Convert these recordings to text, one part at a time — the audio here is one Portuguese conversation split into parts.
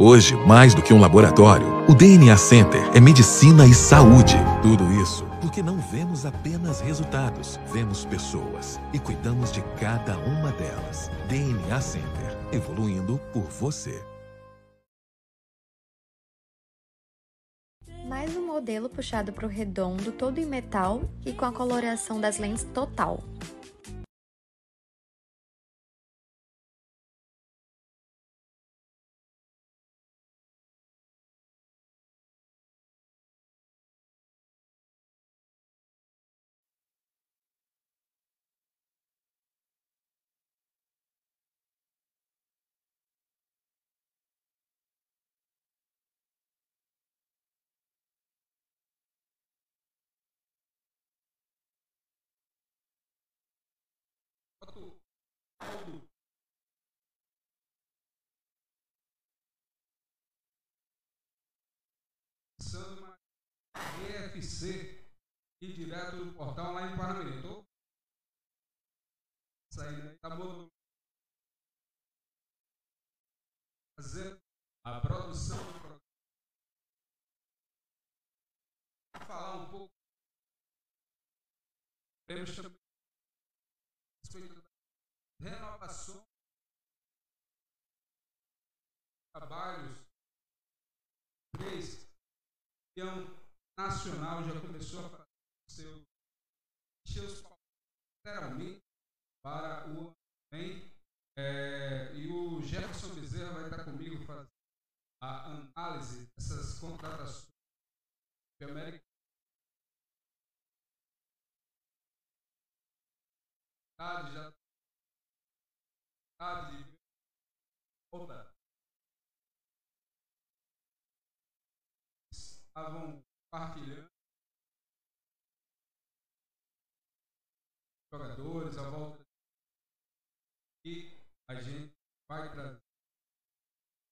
Hoje, mais do que um laboratório, o DNA Center é medicina e saúde. Tudo isso porque não vemos apenas resultados, vemos pessoas e cuidamos de cada uma delas. DNA Center, evoluindo por você. Mais um modelo puxado para o redondo, todo em metal e com a coloração das lentes total. Pensando uma EFC e direto do portal lá em Parnamirim. Estou saindo tá bom? Fazer a produção. Falar um pouco. Da renovação trabalhos. Três, campeão nacional já começou a fazer seu, seus literalmente para o vem. É, e o Jefferson Bezerra vai estar comigo fazendo a análise dessas contratações de América. Já de volta. Estavam partilhando. Jogadores à volta. E a gente vai trazer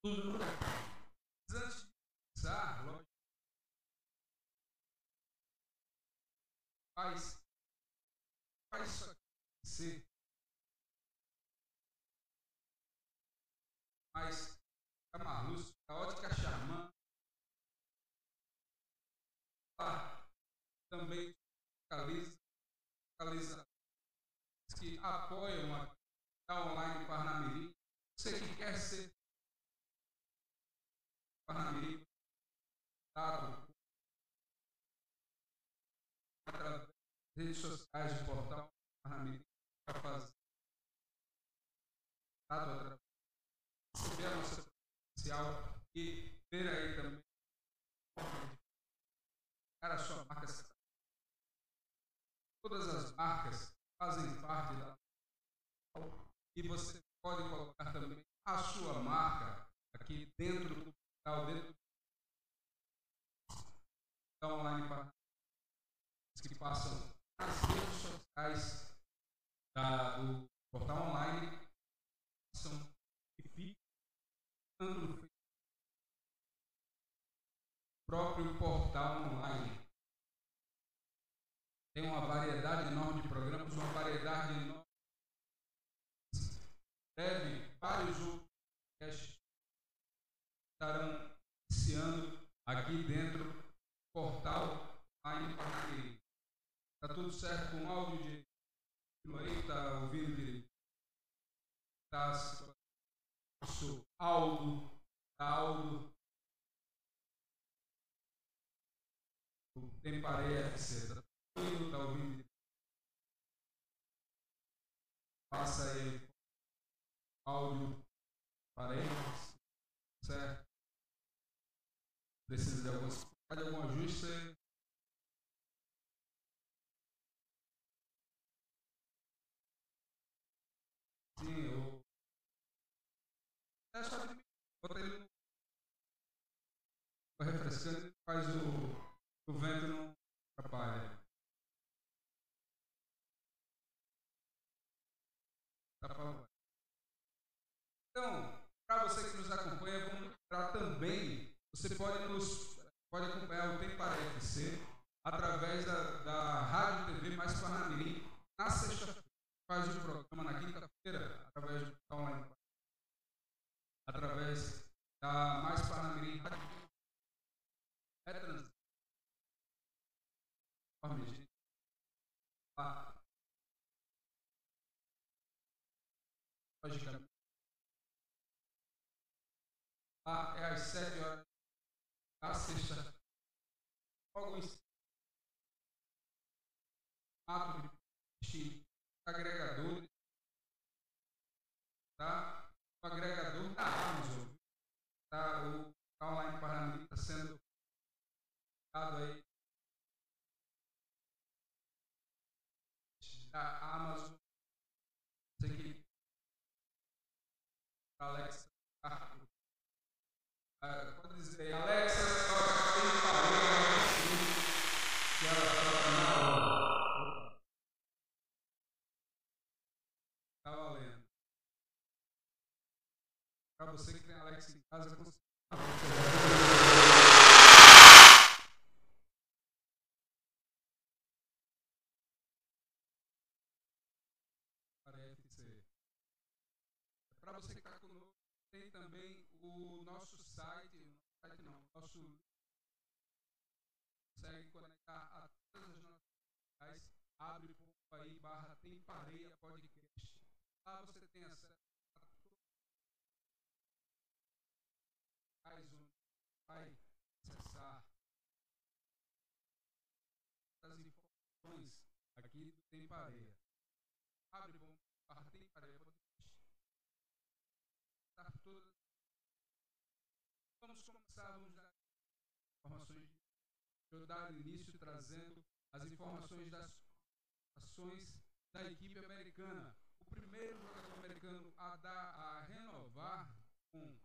tudo. Antes de começar, lógico, faz, faz isso acontecer. Mas Marlúcio, a ótica Charmant, também localiza, localiza que apoiam a online Parnamirim. Você que quer ser Parnamirim, dado através redes sociais do portal Parnamirim, para fazer. Dado através receber a nossa potencial e ver aí também a sua marca todas as marcas fazem parte da e você pode colocar também a sua marca aqui dentro do portal, dentro do online para que passam nas redes sociais da, do portal online são que ficam no próprio portal online tem uma variedade enorme de programas, uma variedade enorme. Deve, vários outros estarão iniciando aqui dentro do portal Online Parnaíri. Está tudo certo com o áudio de aí? Está ouvindo direito? Está Aldo, Aldo. Tem pareia FC está ouvindo? Passa aí áudio para eles, certo? Precisa de algum, de algum ajuste? Sim, eu. É só de bota ele no. refrescando, faz o, o vento não atrapalha. Então, para você que nos acompanha, vamos lembrar também, você pode nos pode acompanhar o Tempo para FC através da, da Rádio TV Mais Parnamirim na sexta-feira. Faz o programa na quinta-feira através do online, através da Mais Parnamirim é trans. Logicamente. Ah, é às sete horas da sexta. Logo em ato de agregadores, tá? Agregador da Amazon, tá? O online Paraná está sendo dado aí da Amazon. Isso aqui, Alexa, ah, pode dizer, Alexa, tem que ela Para você que tem Alex em casa, Para você que está conosco, tem também o nosso site, site não, nosso consegue conectar a todas as nossas redes abre aí barra tem pareia podcast. Lá você tem acesso mais um vai acessar as aqui do Tem Pareia. Abre bom barra Tem Tá todas. Vamos começar, vamos dar informações. Eu dar início trazendo as informações das ações da equipe americana. O primeiro jogador americano a dar a renovar com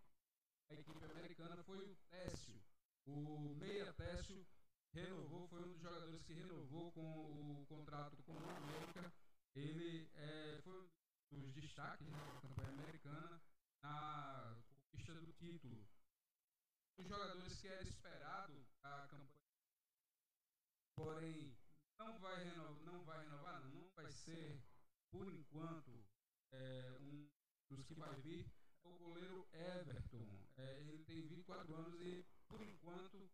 a equipe americana foi o Técio. O Meia Técio renovou, foi um dos jogadores que renovou com o contrato com o América. Ele é, foi um dos destaques da campanha americana na conquista do título. Os jogadores que era esperado a campanha, porém não vai renovar, não vai renovar, não, vai ser por enquanto é, um dos que vai vir o goleiro Everton. É, ele tem 24 anos e, por enquanto,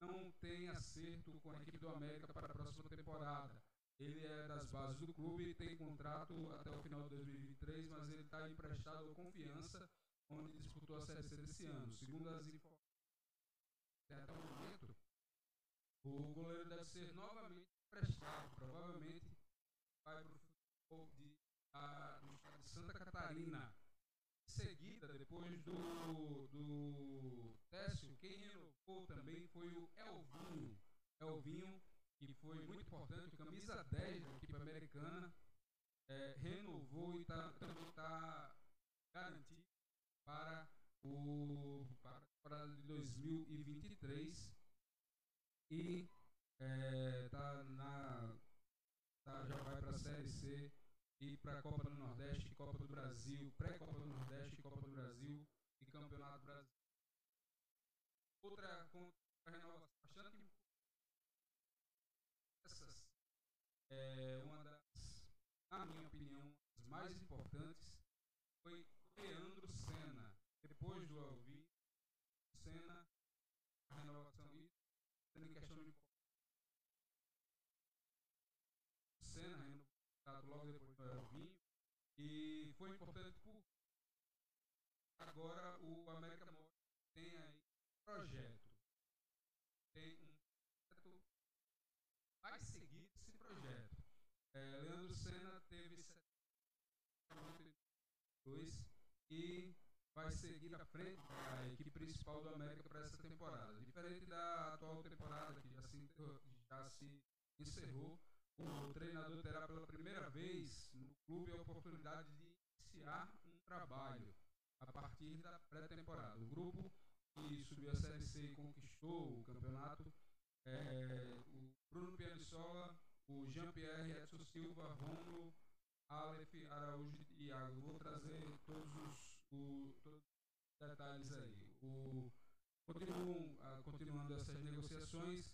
não tem acerto com a equipe do América para a próxima temporada. Ele é das bases do clube, tem contrato até o final de 2023, mas ele está emprestado ao Confiança, onde disputou a Série C desse ano. Segundo as informações até o momento, o goleiro deve ser novamente emprestado. Provavelmente vai para o futebol de, a, do estado de Santa Catarina seguida, depois do, do Técio, quem renovou também foi o Elvinho. Elvinho, que foi muito importante, camisa 10 da equipe americana, é, renovou e tá, também está garantido para o para de 2023 e é, tá na tá, já vai para a série C e para a Copa do Nordeste, Copa do Brasil, pré-Copa do Nordeste, Copa do Brasil e Campeonato Brasil. Outra renovação bastante essas é uma das, na minha opinião, as mais importantes foi Leandro Senna. Depois do Alvi, Senna, a renovação e tendo questão de Senna renovou logo depois do vinho. E foi importante por agora o América Móvel tem aí projeto. Tem um projeto vai seguir esse projeto. É, Leandro Senna teve 72 e vai seguir à frente a equipe principal do América para essa temporada. Diferente da atual temporada que já se, já se encerrou, o treinador terá pela primeira vez no clube a oportunidade de iniciar um trabalho a partir da pré-temporada. O grupo que subiu a Série C e conquistou o campeonato é o Bruno Pianissola, o Jean-Pierre Edson Silva, Romulo, Aleph, Araújo e Iago. Vou trazer todos os, o, todos os detalhes aí. O, continuam, ah, continuando essas negociações,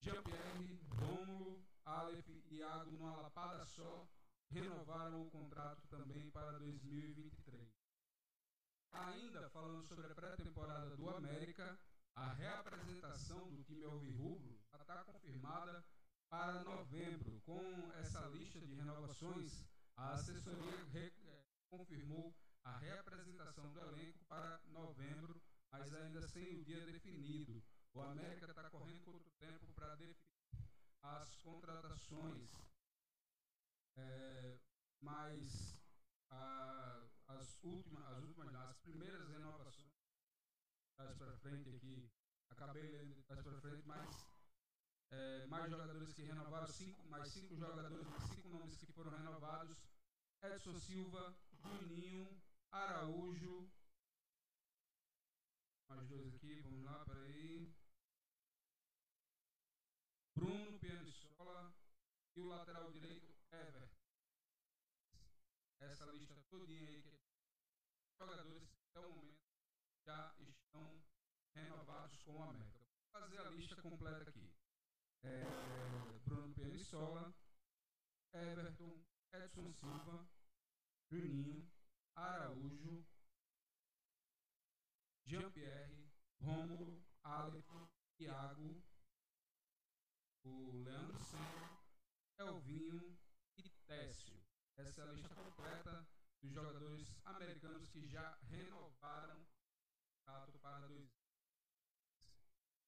Jean-Pierre, Rômulo, Aleph e Iago, numa lapada só, renovaram o contrato também para 2023. Ainda falando sobre a pré-temporada do América, a reapresentação do time alvirrubro está confirmada para novembro. Com essa lista de renovações, a assessoria re, confirmou a reapresentação do elenco para novembro, mas ainda sem o dia definido. O América está correndo contra o tempo para definir as contratações, é, mas a, as últimas, as últimas, as primeiras renovações, mais para frente aqui, acabei lendo mais para frente, mas é, mais jogadores que renovaram, cinco, mais cinco jogadores, cinco nomes que foram renovados. Edson Silva, Juninho, Araújo. Mais dois aqui, vamos lá, peraí. Bruno Pianissola e o lateral direito Ever. Essa lista todinha aí que jogadores até o momento já estão renovados com o América. Vou fazer a lista completa aqui é, Bruno Penissola, Everton, Edson Silva, Juninho, Araújo, Jean-Pierre, Rômulo, Aleph, Thiago, o Leandro Senna, Elvinho e Técio. Essa a lista completa dos jogadores americanos que já renovaram o contrato para dois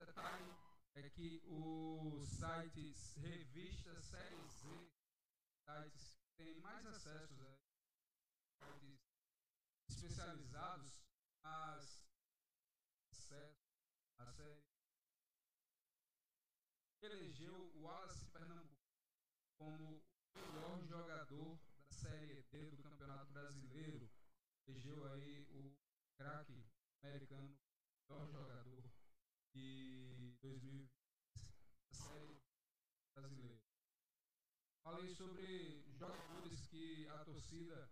Detalhe é que os sites revista Série Z, sites que têm mais acessos, né? sites especializados, mas acesso à série elegeu o Wallace Pernambuco como o melhor jogador Série D do Campeonato Brasileiro. Elegeu aí o craque americano, melhor jogador de 2020 da série brasileira. Falei sobre jogadores que a torcida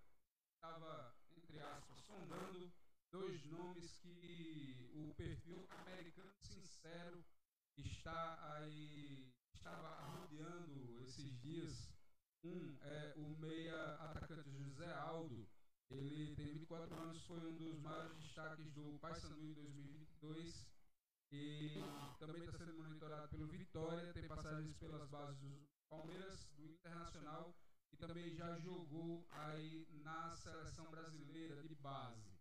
estava, entre aspas, sondando dois nomes que o perfil americano sincero está aí estava rodeando esses dias. Um é o meia atacante José Aldo. Ele tem 24 anos, foi um dos maiores destaques do Paysandu em 2022 e também está sendo monitorado pelo Vitória, tem passagens pelas bases do Palmeiras, do Internacional e também já jogou aí na seleção brasileira de base.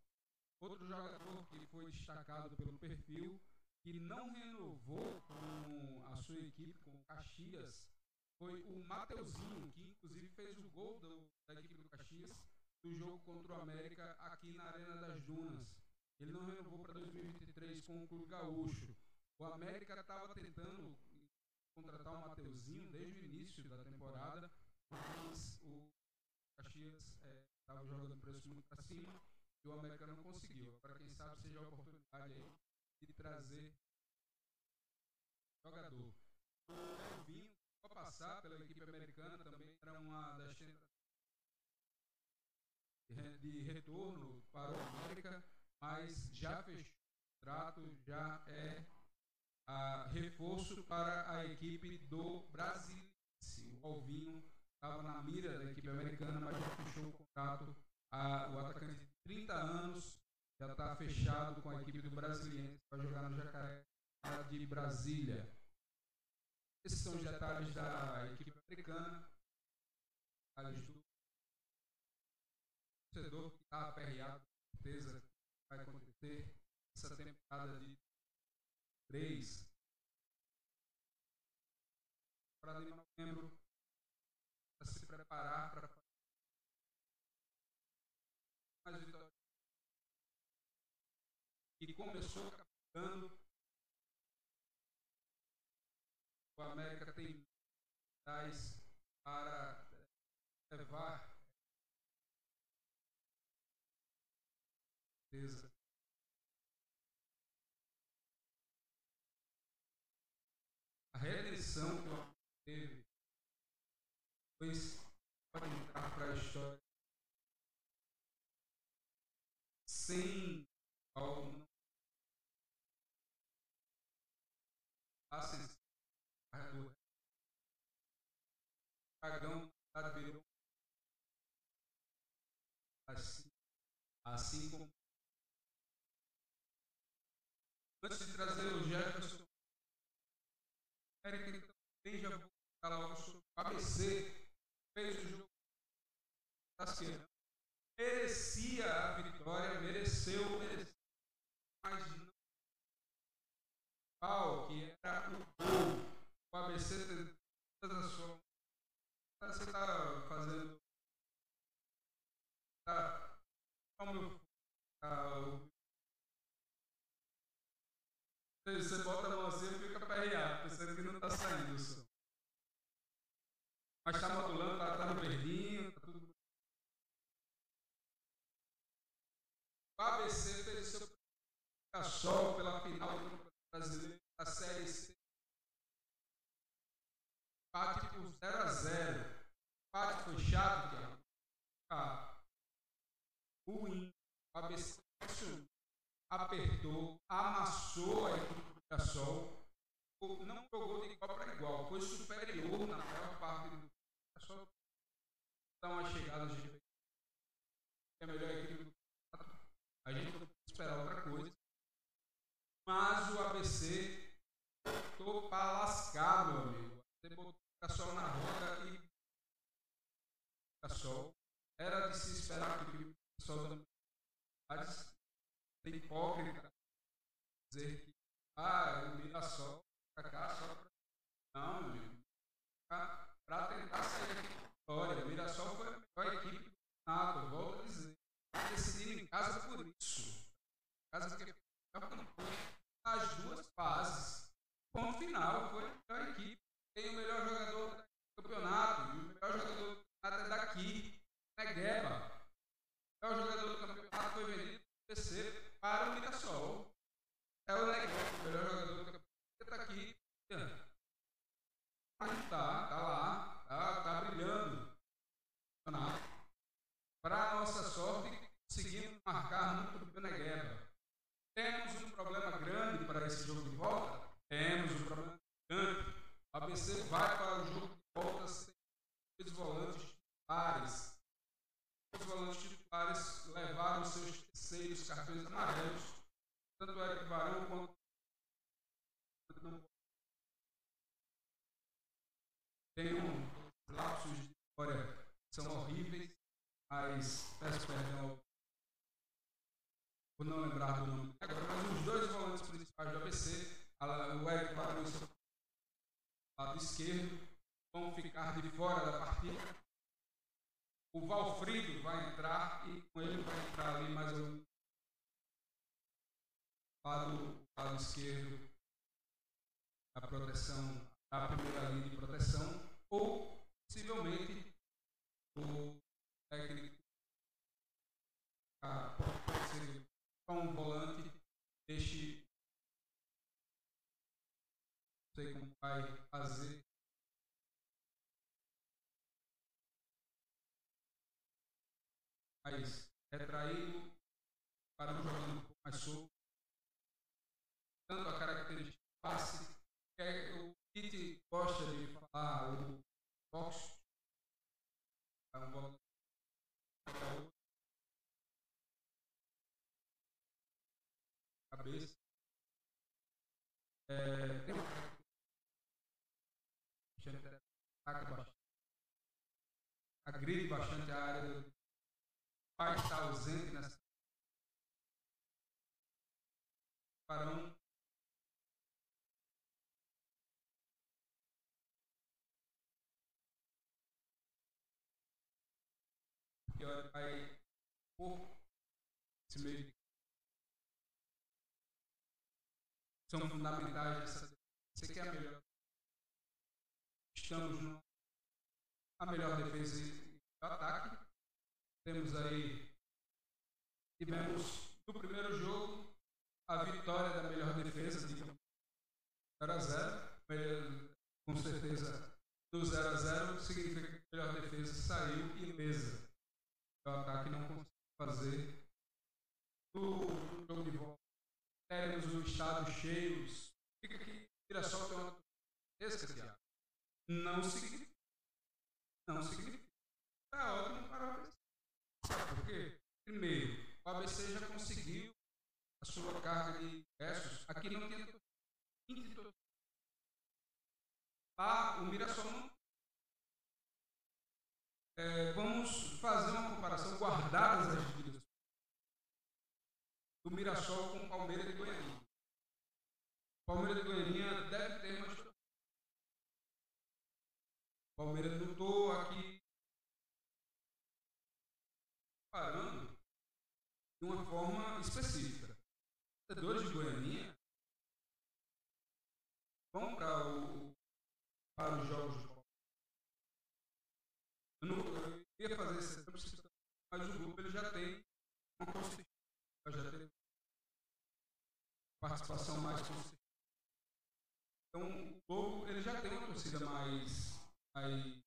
Outro jogador que foi destacado pelo perfil, que não renovou com a sua equipe, com o Caxias, foi o Mateuzinho, que inclusive fez o gol do, da equipe do Caxias do jogo contra o América aqui na Arena das Dunas. Ele não renovou para 2023 com o Clube Gaúcho. O América estava tentando contratar o Mateuzinho desde o início da temporada, mas o Caxias estava é, jogando preço muito para cima e o América não conseguiu. Para quem sabe seja a oportunidade aí de trazer jogador. O Elvinho, para passar pela equipe americana, também era uma das de retorno para o América mas já fechou o contrato, já é a reforço para a equipe do Brasil. O Alvinho estava na mira da equipe americana, mas já fechou o contrato. A, o atacante de 30 anos já está fechado com a equipe do Brasiliense para jogar no Jacaré de Brasília. Esses são os detalhes da equipe americana. Detalhes do torcedor que está aperreado, com certeza vai acontecer essa temporada de três para de novembro para se preparar para mais vitórias e começou captando o América tem tais para levar. Certeza. A redenção que o teve, pois pode entrar para a história sem Paulo não ascensão do dragão assim, assim como Antes de trazer o Jefferson, Eric também já vou sobre o ABC, fez o jogo. Merecia a vitória, mereceu, mereceu, mas não. Qual que era o gol? O ABC as suas. Você está fazendo. Está. Como tá, o você bota a mão assim e fica perreado, pensando que não está saindo o som. Mas está modulando, está tá no verdinho, está tudo. O ABC fez seu sol pela final do Brasileiro da Série C. Empate por 0 a 0 Empate foi chato, Tiago. Ah, ruim. O ABC apertou, amassou a equipe do Mirassol, não jogou de igual para igual, foi superior na maior parte do Mirassol. Dá uma chegada de é a melhor equipe do campeonato. A gente não pode esperar outra coisa. Mas o ABC botou para lascar, meu amigo. Você botou o Mirassol na roda e Mirassol. Era de se esperar que o Mirassol também ser hipócrita, dizer que, ah, o Mirassol para cá só para. Não, meu amigo. Para tentar sair da vitória. O Mirassol foi a melhor equipe do campeonato, volto a dizer. Decidindo em casa por isso. Casa que as duas fases. Ponto final, foi a melhor equipe. Tem o melhor jogador do campeonato. O melhor jogador do campeonato é daqui. Negueba. O melhor jogador do campeonato foi vendido terceiro para o Mirassol. É o legal, o melhor jogador do campeonato. está aqui. Mas tá, tá lá, tá, tá brilhando. Para nossa sorte, conseguimos marcar muito bem na guerra. Temos um problema grande para esse jogo de volta? Temos um problema grande. A ABC vai para o jogo de volta sem os volantes titulares. Os volantes titulares levaram seus terceiros cartões amarelos, tanto Eric Barão quanto tem um lapsos de história são horríveis, mas peço perdão por não lembrar do nome. Agora, mas os dois volantes principais do ABC, o Eric Barão e o lado esquerdo, vão ficar de fora da partida o Valfrido vai entrar e com ele vai entrar ali mais um lado, lado esquerdo a proteção, a primeira linha de proteção, ou possivelmente o técnico a, um volante, deixe não sei como vai fazer. Mais retraído, para um jogando um pouco mais solto. Tanto a característica passe, que é, o Kit gosta de falar, o box, é um bola É, agride bastante a área do pai está ausente nessa farão que vai por esse meio são fundamentais nessa você quer a melhor estamos no, a melhor defesa e ataque temos aí, tivemos no primeiro jogo a vitória da melhor defesa de 0 a 0. Com certeza, do 0 a 0 significa que a melhor defesa saiu ilesa. O ataque não conseguiu fazer. No jogo de volta, teremos o estado cheio. Fica que Mirassol tem uma defesa, Não significa. Não significa. Está ótimo para o ABC. Sabe por quê? Primeiro, o ABC já conseguiu a sua carga de ingressos, aqui não tinha 20 torcidas. Lá o Mirassol não. É, vamos fazer uma comparação guardadas as do Mirassol com Palmeiras de Goiânia. Palmeiras de Goiânia deve ter uma história. Palmeiras lutou aqui parando de uma forma específica. Os de Goiânia vão para, o, para os jogos Palmeiras. Eu, não, eu ia fazer esse mas o grupo ele já tem uma consistência, já tem participação mais. Então, o Globo ele já tem uma torcida mais, mais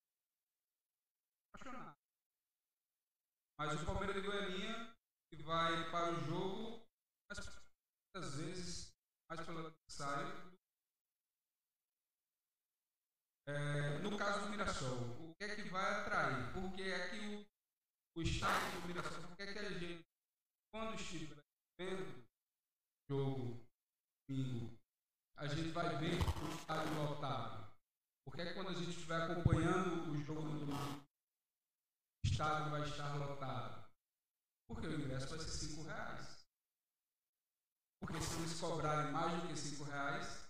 apaixonada. Mas o Palmeiras de Goiânia, que vai para o jogo, muitas vezes, mais pelo adversário. É, no caso do Mirassol, o que é que vai atrair? Porque aqui o, o estádio do Mirassol, o que é que a gente, quando estiver vendo o jogo domingo a gente vai ver o estádio lotado. Porque é quando a gente estiver acompanhando o jogo no domingo, o estádio vai estar lotado. Porque o ingresso vai ser cinco reais. Porque se eles cobrarem mais do que cinco reais,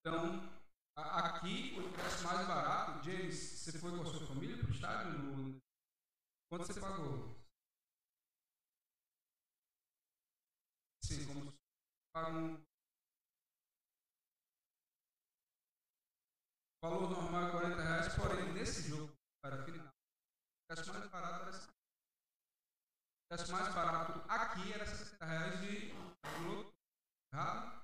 então aqui o ingresso mais barato, James, você foi com a sua família para o estádio? No... Quanto você pagou? Sim, como para um valor normal é 40 reais, porém nesse jogo, para final, o preço mais barato era 60 O preço mais barato aqui era 60 reais de loto. Errado?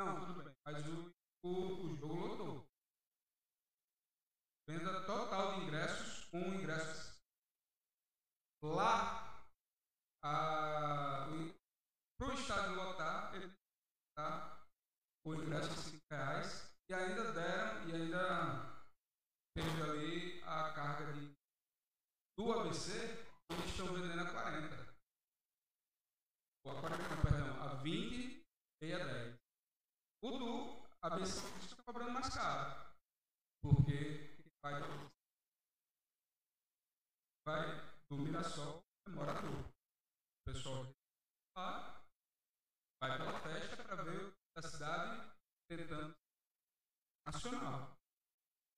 Não, tudo bem. Mas o, o, o jogo lotou. Venda total de ingressos com ingressos. Lá para o estádio lotar, ele tá, o ingresso de 5 reais e ainda deram, e ainda teve ali a carga de, do ABC, eles estão vendendo a 40. Ou a 40, não, perdão, a 20 e a 10. O do ABC está cobrando mais caro, porque vai, vai do Mirassol é morador o pessoal lá vai pela festa para ver a cidade tentando nacional.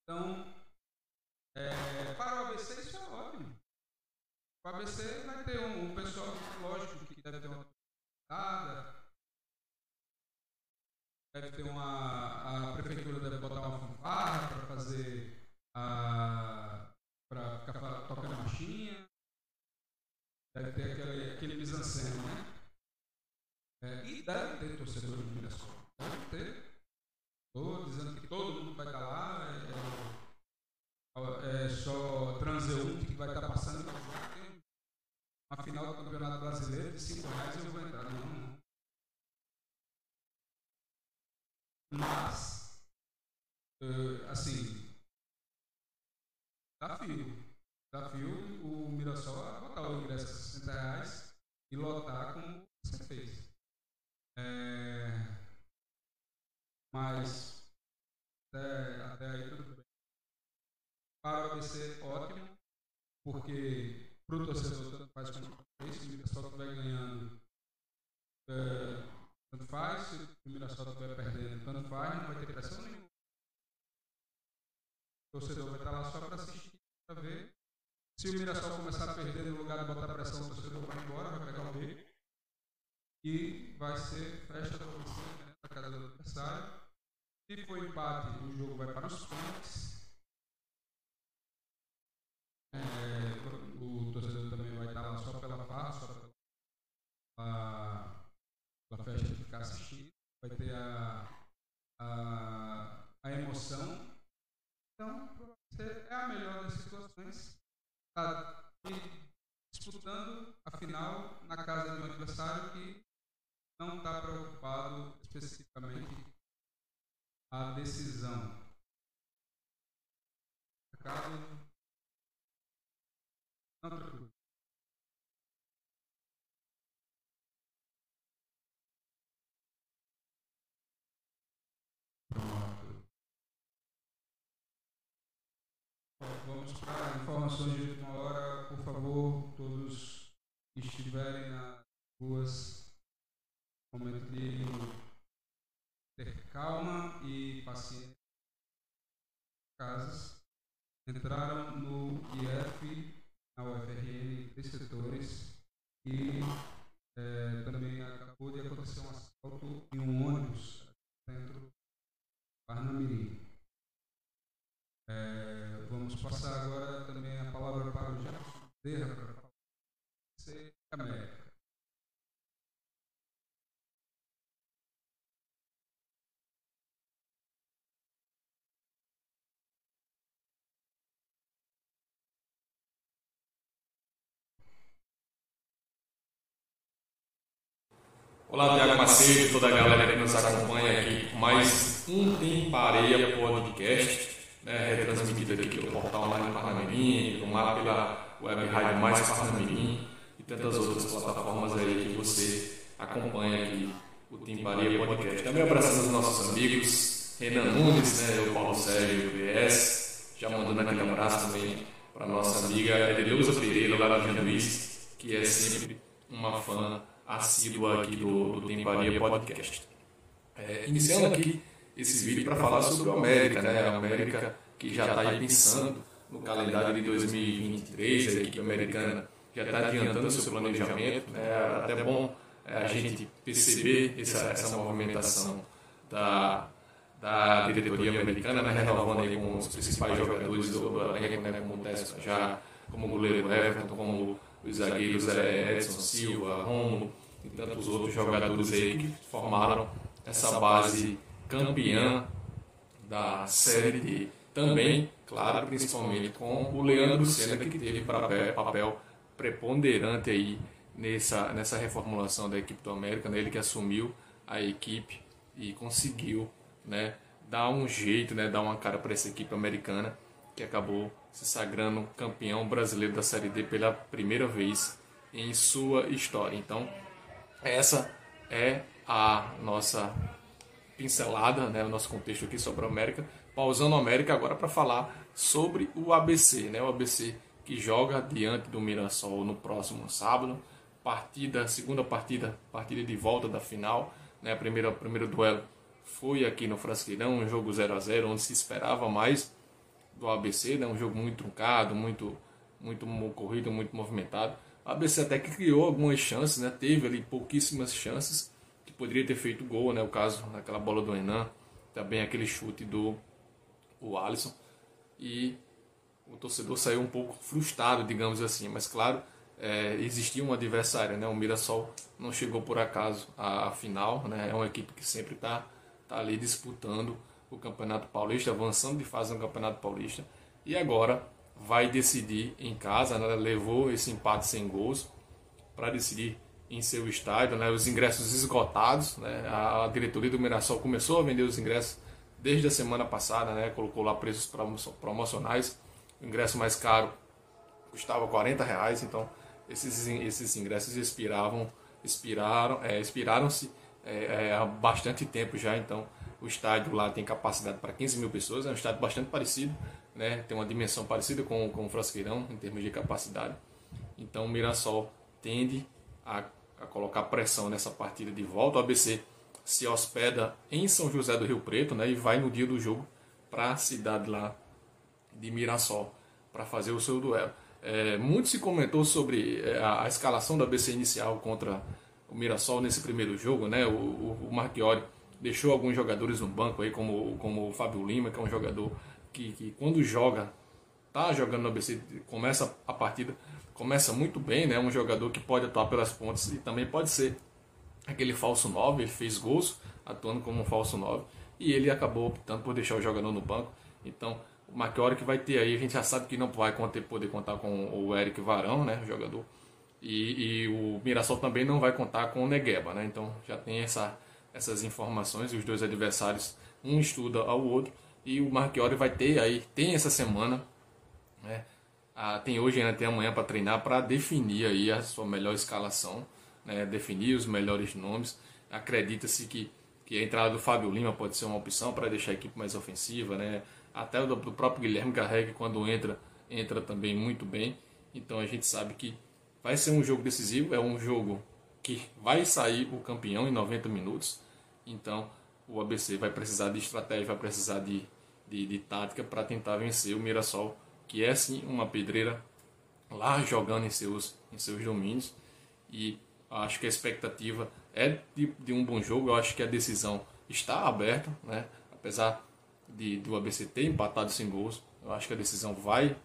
Então, é, para o ABC isso é ótimo. O ABC vai ter um, um pessoal, lógico, que deve ter uma dada, deve ter uma. A prefeitura deve botar uma fanfarra para fazer a. para ficar tocando marchinha. Deve ter aquele, aquele mise-en-scène, né? É, e deve ter torcedor de Mirassol. Deve ter. Estou dizendo que todo mundo vai estar lá. É, é, é só transeunte que vai estar passando. Tem uma final do Campeonato Brasileiro de 5 reais eu vou entrar. Não, não. Mas, uh, assim, desafio desafio o Mirassol botar o ingresso a 60 reais e lotar como você fez. É... Mas até, até aí tudo bem. Para o ABC, ótimo, porque para o torcedor tanto faz como fez, o Mirassol estiver ganhando, é, tanto faz, se o Mirassol estiver perdendo, tanto faz, não vai ter pressão nenhuma. O torcedor vai estar lá só para assistir, se o Mirassol começar a perder no lugar de botar pressão, o torcedor vai embora, vai pegar o B. E vai ser festa para você, né, na casa do adversário. Se for empate, o jogo vai para os pontos. É, o torcedor também vai estar lá só pela farra, só pela, pela festa de ficar assistindo. Vai ter a, a, a emoção. Então, é a melhor das situações está disputando a final na casa de um adversário que não está preocupado especificamente a decisão. Caso Não, tranquilo. Vamos para informações de última hora, por favor, todos que estiverem nas ruas, momento de ter calma e paciência. Casas entraram no IF, na UFRN, três setores e é, também acabou de acontecer um assalto em um ônibus dentro do Parnamirim. É, vamos passar agora também a palavra para o Jefferson Bezerra para falar de América. Olá, Tiago Macedo, toda a galera que nos acompanha aqui mais um Tem Pareia Podcast, né, retransmitido aqui pelo portal online Parnamirim, lá pela web rádio Mais Parnamirim e tantas outras plataformas aí que você acompanha aqui o Tem Pareia Podcast. Também abraçando os nossos amigos, Renan Nunes, né, o Paulo Sérgio, PS, já mandando aquele abraço também para nossa amiga Edeleuza Pereira, lá do Luiz, que é sempre uma fã assídua aqui do, do Temparia Podcast. É, iniciando aqui esse vídeo para falar sobre o América, né? A América que já está pensando no calendário de 2023, a equipe americana já está adiantando seu planejamento. É até bom é, a gente perceber essa, essa movimentação da, da diretoria americana, né? renovando aí com os principais jogadores do, elenco, né? como o Tessa já, como o goleiro Everton, como os zagueiros é, Edson Silva, Romulo e tantos outros jogadores aí que formaram essa base campeã da Série D. Também, claro, principalmente com o Leandro Senna, que teve papel, papel preponderante aí nessa, nessa reformulação da equipe do América, né? ele que assumiu a equipe e conseguiu né, dar um jeito, né, dar uma cara para essa equipe americana que acabou se sagrando campeão brasileiro da Série D pela primeira vez em sua história. Então, essa é a nossa pincelada, né, o nosso contexto aqui sobre a América. Pausando a América agora para falar sobre o ABC, né, o ABC que joga diante do Mirassol no próximo sábado. Partida, segunda partida, partida de volta da final. Né, a primeira, primeiro duelo foi aqui no Frasqueirão, um jogo 0 a 0 onde se esperava mais do ABC, né? um jogo muito truncado, muito, muito corrido, muito movimentado. O ABC até que criou algumas chances, né? teve ali pouquíssimas chances, que poderia ter feito gol, né? o caso daquela bola do Enan, também aquele chute do o Alisson. E o torcedor saiu um pouco frustrado, digamos assim, mas claro, é, existia um adversário, né? o Mirassol não chegou por acaso à, à final, né? é uma equipe que sempre está tá ali disputando o Campeonato Paulista, avançando de fase no Campeonato Paulista. E agora vai decidir em casa, né? levou esse empate sem gols para decidir em seu estádio, né? os ingressos esgotados. Né? A, diretoria do Mirassol começou a vender os ingressos desde a semana passada, né? colocou lá preços promocionais. O ingresso mais caro custava 40 reais, então esses, esses ingressos expiravam, expiraram, é, expiraram-se é, é, há bastante tempo já, então o estádio lá tem capacidade para 15 mil pessoas, é um estádio bastante parecido, né? tem uma dimensão parecida com, com o Frasqueirão em termos de capacidade. Então o Mirassol tende a, a colocar pressão nessa partida de volta. O ABC se hospeda em São José do Rio Preto né? e vai no dia do jogo para a cidade lá de Mirassol para fazer o seu duelo. É, muito se comentou sobre é, a, a, escalação da ABC inicial contra o Mirassol nesse primeiro jogo, né? O, o, o Marchiori deixou alguns jogadores no banco aí, como, como o Fábio Lima, que é um jogador que, que quando joga, tá jogando no ABC, começa a partida, começa muito bem, né? Um jogador que pode atuar pelas pontes e também pode ser aquele falso 9, ele fez gols atuando como um falso 9 e ele acabou optando por deixar o jogador no banco. Então, o Marchiori que vai ter aí, a gente já sabe que não vai poder contar com o Eric Varão, né, o jogador. E, e o Mirassol também não vai contar com o Negueba, né? Então já tem essa essas informações e os dois adversários um estuda ao outro e o Marchiori vai ter aí tem essa semana né, ah, tem hoje ainda tem amanhã para treinar para definir aí a sua melhor escalação, né, definir os melhores nomes. Acredita-se que, que a entrada do Fábio Lima pode ser uma opção para deixar a equipe mais ofensiva, né? Até o do, do próprio Guilherme Carregue quando entra entra também muito bem. Então a gente sabe que vai ser um jogo decisivo, é um jogo que vai sair o campeão em 90 minutos. Então o ABC vai precisar de estratégia, vai precisar de, de, de tática para tentar vencer o Mirassol, que é sim uma pedreira lá jogando em seus, em seus domínios. E acho que a expectativa é de, de um bom jogo. Eu acho que a decisão está aberta, né? apesar de do ABC ter empatado sem gols. Eu acho que a decisão vai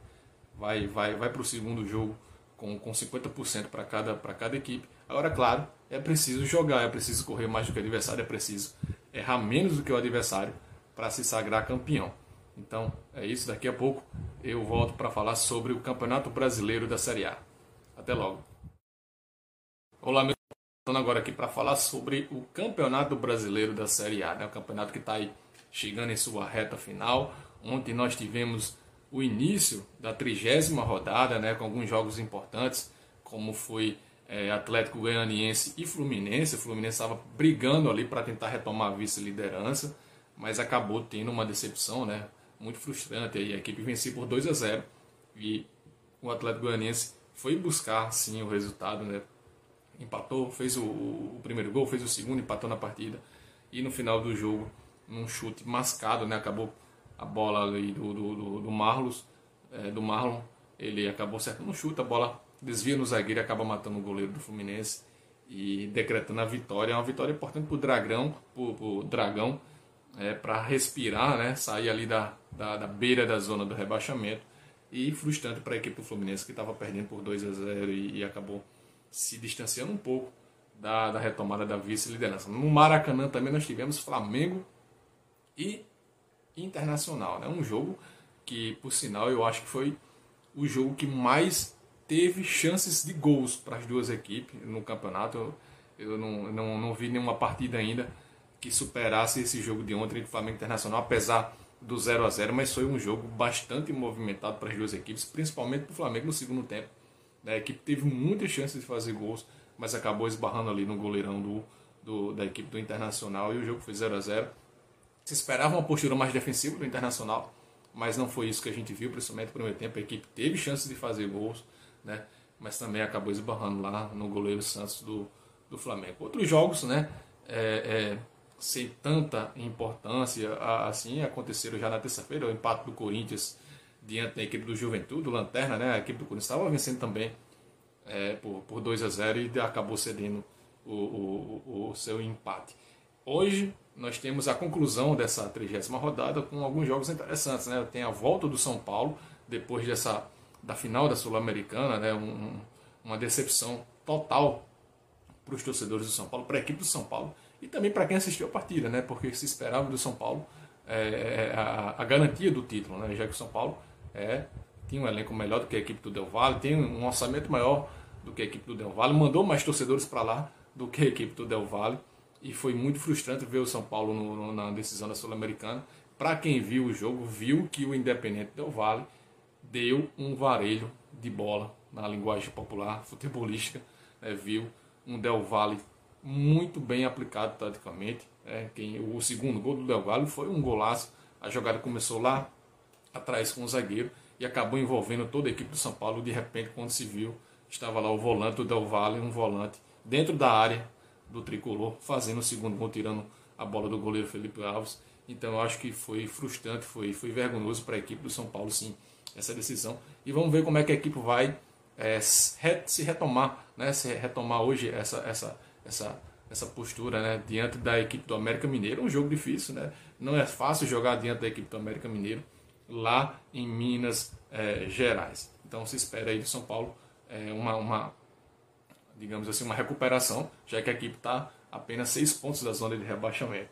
vai vai vai para o segundo jogo com, com 50% para cada, cada equipe. Agora, claro, é preciso jogar, é preciso correr mais do que o adversário, é preciso errar menos do que o adversário para se sagrar campeão. Então, é isso. Daqui a pouco eu volto para falar sobre o Campeonato Brasileiro da Série A. Até logo. Olá, meu estou agora aqui para falar sobre o Campeonato Brasileiro da Série A, né? o campeonato que está aí chegando em sua reta final. Ontem nós tivemos o início da trigésima rodada, né, com alguns jogos importantes, como foi é, Atlético Goianiense e Fluminense. O Fluminense estava brigando ali para tentar retomar a vice-liderança, mas acabou tendo uma decepção, né, muito frustrante. Aí a equipe venceu por 2 a 0 e o Atlético Goianiense foi buscar sim o resultado, né, empatou, fez o, o primeiro gol, fez o segundo, empatou na partida. E no final do jogo, num chute mascado, né, acabou a bola ali do, do, do, do Marlos, é, do Marlon, ele acabou acertando um chute, a bola desvia no zagueiro e acaba matando o goleiro do Fluminense. E decretando a vitória. É uma vitória importante para o Dragão, pro, Dragão, é, para respirar, né, sair ali da, da, da, beira da zona do rebaixamento e frustrante para a equipe do Fluminense que estava perdendo por 2 a 0 e, e, acabou se distanciando um pouco da, da retomada da vice-liderança. No Maracanã também nós tivemos Flamengo e internacional. Né? Um jogo que, por sinal, eu acho que foi o jogo que mais teve chances de gols para as duas equipes no campeonato. Eu, eu não, não, não vi nenhuma partida ainda que superasse esse jogo de ontem entre Flamengo Internacional, apesar do 0 a 0 mas foi um jogo bastante movimentado para as duas equipes, principalmente para o Flamengo no segundo tempo. A equipe teve muitas chances de fazer gols, mas acabou esbarrando ali no goleirão do, do da equipe do Internacional e o jogo foi 0 a 0 se esperava uma postura mais defensiva do Internacional, mas não foi isso que a gente viu, principalmente no primeiro tempo. A equipe teve chances de fazer gols, né? mas também acabou esbarrando lá no goleiro Santos do, do Flamengo. Outros jogos, né? É, é, sem tanta importância assim, aconteceram já na terça-feira, o empate do Corinthians diante da equipe do Juventude, do Lanterna, né? A equipe do Corinthians estava vencendo também é, por, por 2 a 0 e acabou cedendo o, o, o seu empate. Hoje nós temos a conclusão dessa trigésima rodada com alguns jogos interessantes. Né? Tem a volta do São Paulo, depois dessa, da final da Sul-Americana, né? Um, uma decepção total para os torcedores do São Paulo, para a equipe do São Paulo e também para quem assistiu a partida, né? porque se esperava do São Paulo é, é, a, a, garantia do título, né? já que o São Paulo é, tinha um elenco melhor do que a equipe do Del Valle, tem um orçamento maior do que a equipe do Del Valle, mandou mais torcedores para lá do que a equipe do Del Valle e foi muito frustrante ver o São Paulo no, na decisão da Sul-Americana. Para quem viu o jogo, viu que o Independente Del Vale deu um varejo de bola na linguagem popular futebolística, né? viu um Del Valle muito bem aplicado taticamente. É, quem, o segundo gol do Del Valle foi um golaço. A jogada começou lá atrás com o zagueiro e acabou envolvendo toda a equipe do São Paulo. De repente, quando se viu, estava lá o volante do Del Valle, um volante dentro da área do tricolor, fazendo o segundo gol, tirando a bola do goleiro Felipe Alves. Então eu acho que foi frustrante, foi, foi vergonhoso para a equipe do São Paulo, sim, essa decisão. E vamos ver como é que a equipe vai é, se retomar, né? Se retomar hoje essa, essa, essa, essa postura né? diante da equipe do América Mineiro. Um jogo difícil, né? Não é fácil jogar diante da equipe do América Mineiro lá em Minas é, Gerais. Então se espera aí do São Paulo é, uma, uma digamos assim, uma recuperação, já que a equipe está apenas seis pontos da zona de rebaixamento.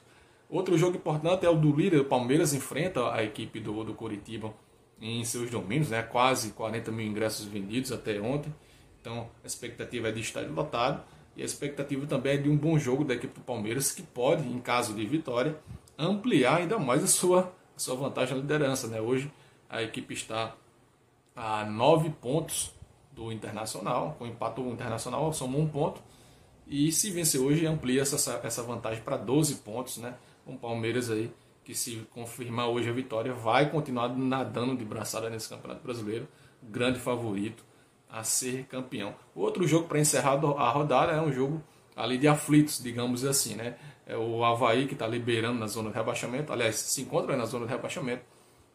Outro jogo importante é o do líder, o Palmeiras enfrenta a equipe do, do Curitiba em seus domínios, né? quase 40 mil ingressos vendidos até ontem. Então a expectativa é de estádio lotado e a expectativa também é de um bom jogo da equipe do Palmeiras, que pode, em caso de vitória, ampliar ainda mais a sua, a sua vantagem na liderança. Né? Hoje a equipe está a nove pontos do Internacional. Com empate o Internacional somou um ponto. E se vencer hoje, amplia essa, essa vantagem para 12 pontos, né? Com o Palmeiras aí, que se confirmar hoje a vitória, vai continuar nadando de braçada nesse Campeonato Brasileiro. Grande favorito a ser campeão. Outro jogo para encerrar a rodada é um jogo ali de aflitos, digamos assim, né? É o Havaí que está liberando na zona de rebaixamento, aliás, se encontra na zona de rebaixamento,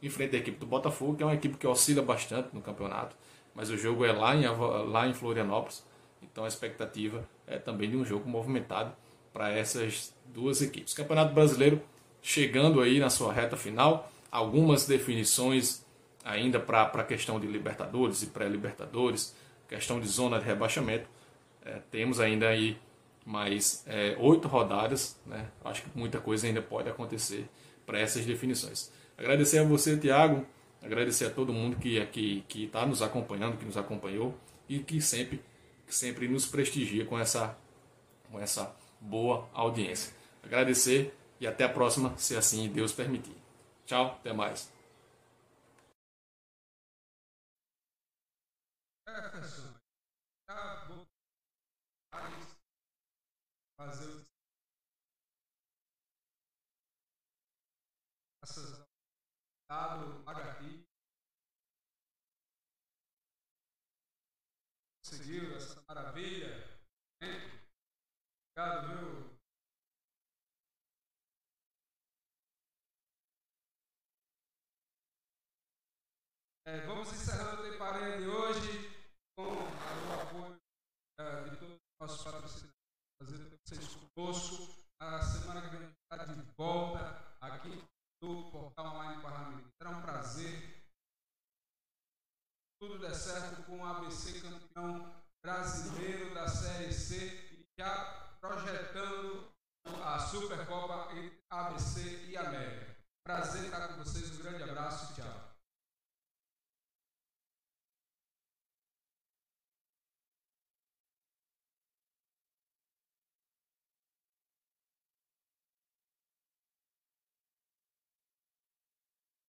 em frente à equipe do Botafogo, que é uma equipe que oscila bastante no campeonato, mas o jogo é lá em, lá em Florianópolis, então a expectativa é também de um jogo movimentado para essas duas equipes. Campeonato Brasileiro chegando aí na sua reta final, algumas definições ainda para a questão de Libertadores e pré-Libertadores, questão de zona de rebaixamento. É, temos ainda aí mais é, oito rodadas, né? acho que muita coisa ainda pode acontecer para essas definições. Agradecer a você, Tiago, agradecer a todo mundo que aqui que está nos acompanhando, que nos acompanhou e que sempre, que sempre nos prestigia com essa, com essa boa audiência. Agradecer e até a próxima, se assim Deus permitir. Tchau, até mais. Fazer essas dado HT conseguiu essa maravilha obrigado viu? É, vamos encerrando o Temparelha de hoje o apoio é, de todos os nossos patrocinadores ter vocês conosco. A semana que vem está de volta aqui no Portal Online Parlamento. Será um prazer. Tudo der certo com o ABC campeão brasileiro da Série C e já projetando a Supercopa entre ABC e América. Prazer estar com vocês. Um grande abraço tchau.